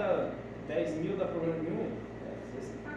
cada 10 mil dá problema nenhum? É,